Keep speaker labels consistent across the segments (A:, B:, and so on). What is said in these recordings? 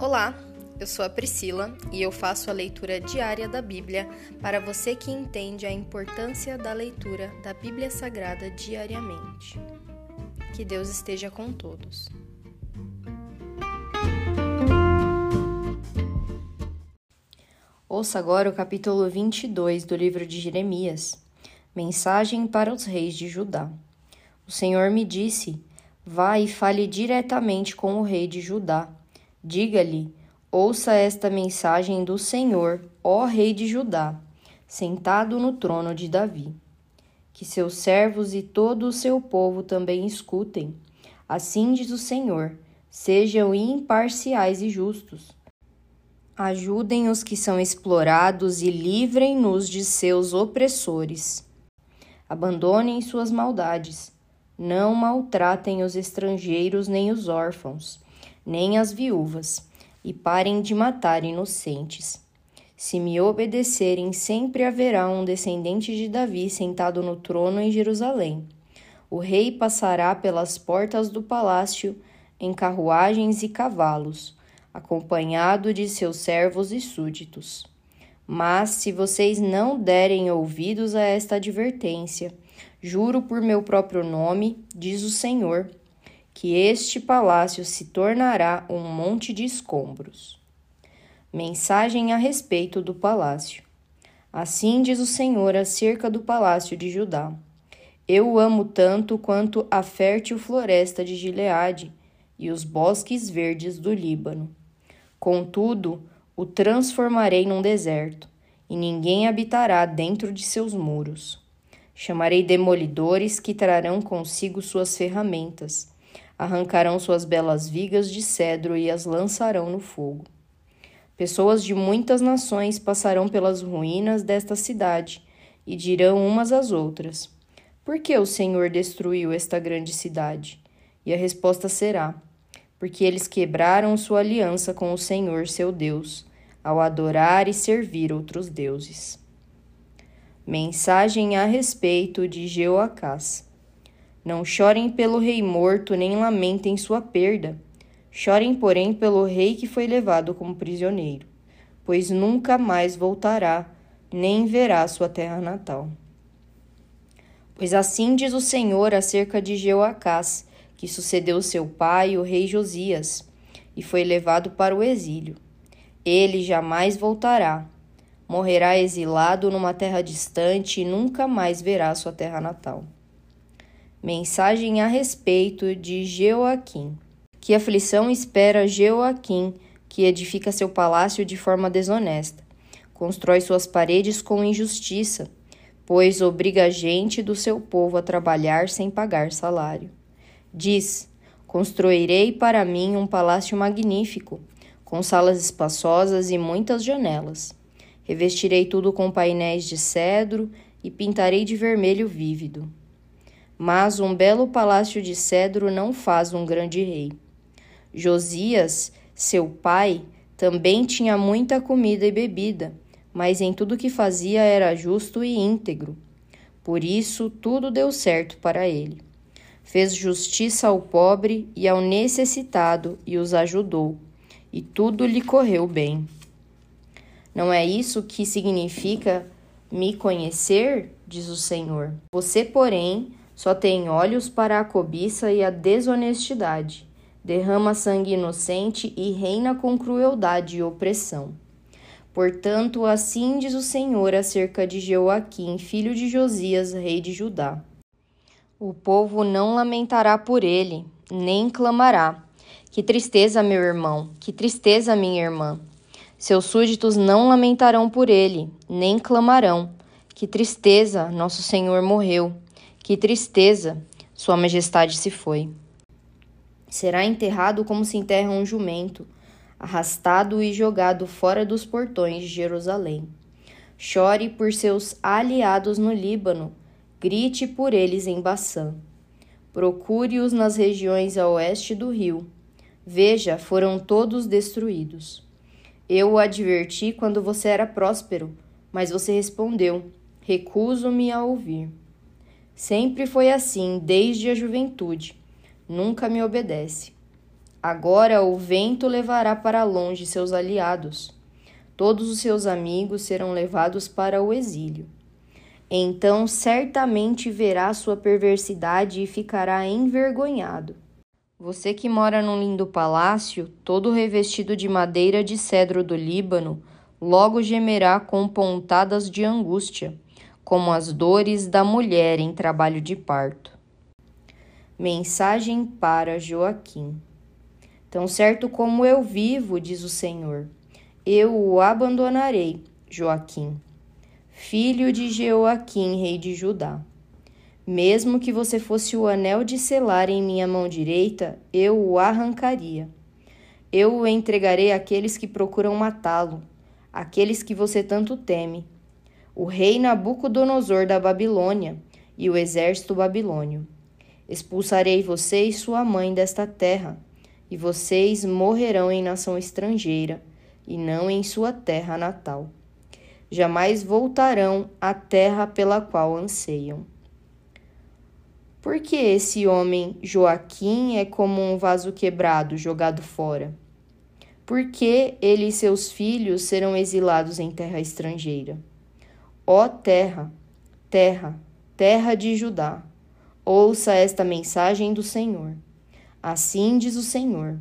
A: Olá, eu sou a Priscila e eu faço a leitura diária da Bíblia para você que entende a importância da leitura da Bíblia Sagrada diariamente. Que Deus esteja com todos. Ouça agora o capítulo 22 do livro de Jeremias. Mensagem para os reis de Judá. O Senhor me disse: Vá e fale diretamente com o rei de Judá. Diga-lhe: Ouça esta mensagem do Senhor, ó rei de Judá, sentado no trono de Davi. Que seus servos e todo o seu povo também escutem. Assim diz o Senhor: sejam imparciais e justos. Ajudem os que são explorados e livrem-nos de seus opressores. Abandonem suas maldades. Não maltratem os estrangeiros nem os órfãos, nem as viúvas, e parem de matar inocentes. Se me obedecerem, sempre haverá um descendente de Davi sentado no trono em Jerusalém. O rei passará pelas portas do palácio em carruagens e cavalos, acompanhado de seus servos e súditos. Mas se vocês não derem ouvidos a esta advertência, juro por meu próprio nome, diz o Senhor, que este palácio se tornará um monte de escombros. Mensagem a respeito do palácio. Assim diz o Senhor acerca do palácio de Judá. Eu o amo tanto quanto a fértil floresta de Gileade e os bosques verdes do Líbano. Contudo, o transformarei num deserto, e ninguém habitará dentro de seus muros. Chamarei demolidores que trarão consigo suas ferramentas, arrancarão suas belas vigas de cedro e as lançarão no fogo. Pessoas de muitas nações passarão pelas ruínas desta cidade e dirão umas às outras: Por que o Senhor destruiu esta grande cidade? E a resposta será: porque eles quebraram sua aliança com o Senhor seu Deus, ao adorar e servir outros deuses. Mensagem a respeito de Jeoacás. Não chorem pelo rei morto, nem lamentem sua perda. Chorem, porém, pelo rei que foi levado como prisioneiro, pois nunca mais voltará, nem verá sua terra natal. Pois assim diz o Senhor acerca de Jeoacás, que sucedeu seu pai, o rei Josias, e foi levado para o exílio. Ele jamais voltará. Morrerá exilado numa terra distante e nunca mais verá sua terra natal. Mensagem a respeito de Jeoaquim. Que aflição espera Jeoaquim, que edifica seu palácio de forma desonesta, constrói suas paredes com injustiça, pois obriga a gente do seu povo a trabalhar sem pagar salário. Diz: Construirei para mim um palácio magnífico, com salas espaçosas e muitas janelas. Revestirei tudo com painéis de cedro e pintarei de vermelho vívido. Mas um belo palácio de cedro não faz um grande rei. Josias, seu pai, também tinha muita comida e bebida, mas em tudo que fazia era justo e íntegro. Por isso tudo deu certo para ele fez justiça ao pobre e ao necessitado e os ajudou, e tudo lhe correu bem. Não é isso que significa me conhecer, diz o Senhor. Você, porém, só tem olhos para a cobiça e a desonestidade, derrama sangue inocente e reina com crueldade e opressão. Portanto, assim diz o Senhor acerca de Joaquim, filho de Josias, rei de Judá. O povo não lamentará por ele, nem clamará. Que tristeza, meu irmão, que tristeza, minha irmã. Seus súditos não lamentarão por ele, nem clamarão. Que tristeza, nosso Senhor morreu. Que tristeza, Sua Majestade se foi. Será enterrado como se enterra um jumento, arrastado e jogado fora dos portões de Jerusalém. Chore por seus aliados no Líbano, grite por eles em Baçã. Procure-os nas regiões a oeste do rio. Veja, foram todos destruídos. Eu o adverti quando você era próspero, mas você respondeu: Recuso-me a ouvir. Sempre foi assim, desde a juventude. Nunca me obedece. Agora o vento levará para longe seus aliados. Todos os seus amigos serão levados para o exílio. Então certamente verá sua perversidade e ficará envergonhado. Você que mora num lindo palácio, todo revestido de madeira de cedro do Líbano, logo gemerá com pontadas de angústia, como as dores da mulher em trabalho de parto. Mensagem para Joaquim. Tão certo como eu vivo, diz o Senhor, eu o abandonarei, Joaquim filho de Jeoaquim, rei de Judá. Mesmo que você fosse o anel de selar em minha mão direita, eu o arrancaria. Eu o entregarei àqueles que procuram matá-lo, àqueles que você tanto teme, o rei Nabucodonosor da Babilônia e o exército babilônio. Expulsarei você e sua mãe desta terra, e vocês morrerão em nação estrangeira, e não em sua terra natal jamais voltarão à terra pela qual anseiam. Porque esse homem Joaquim é como um vaso quebrado jogado fora? Porque ele e seus filhos serão exilados em terra estrangeira? Ó terra, terra, terra de Judá, ouça esta mensagem do Senhor. Assim diz o Senhor: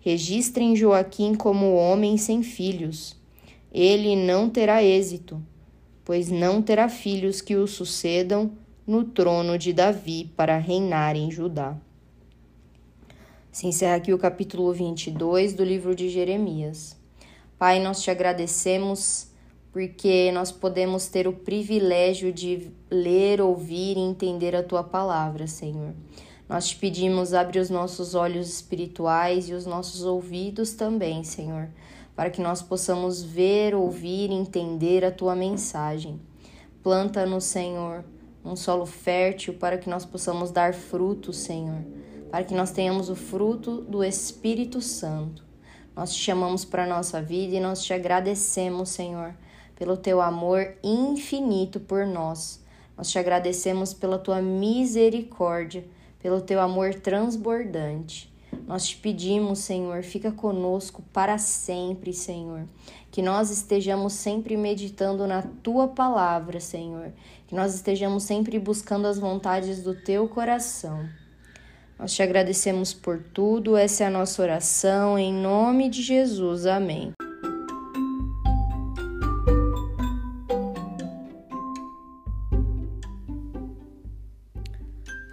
A: Registrem Joaquim como homem sem filhos ele não terá êxito, pois não terá filhos que o sucedam no trono de Davi para reinar em Judá. Se encerra aqui o capítulo 22 do livro de Jeremias. Pai, nós te agradecemos porque nós podemos ter o privilégio de ler, ouvir e entender a tua palavra, Senhor. Nós te pedimos, abre os nossos olhos espirituais e os nossos ouvidos também, Senhor, para que nós possamos ver, ouvir, entender a tua mensagem. Planta no Senhor um solo fértil para que nós possamos dar fruto, Senhor, para que nós tenhamos o fruto do Espírito Santo. Nós te chamamos para a nossa vida e nós te agradecemos, Senhor, pelo teu amor infinito por nós. Nós te agradecemos pela tua misericórdia, pelo teu amor transbordante. Nós te pedimos, Senhor, fica conosco para sempre, Senhor. Que nós estejamos sempre meditando na tua palavra, Senhor. Que nós estejamos sempre buscando as vontades do teu coração. Nós te agradecemos por tudo, essa é a nossa oração, em nome de Jesus. Amém.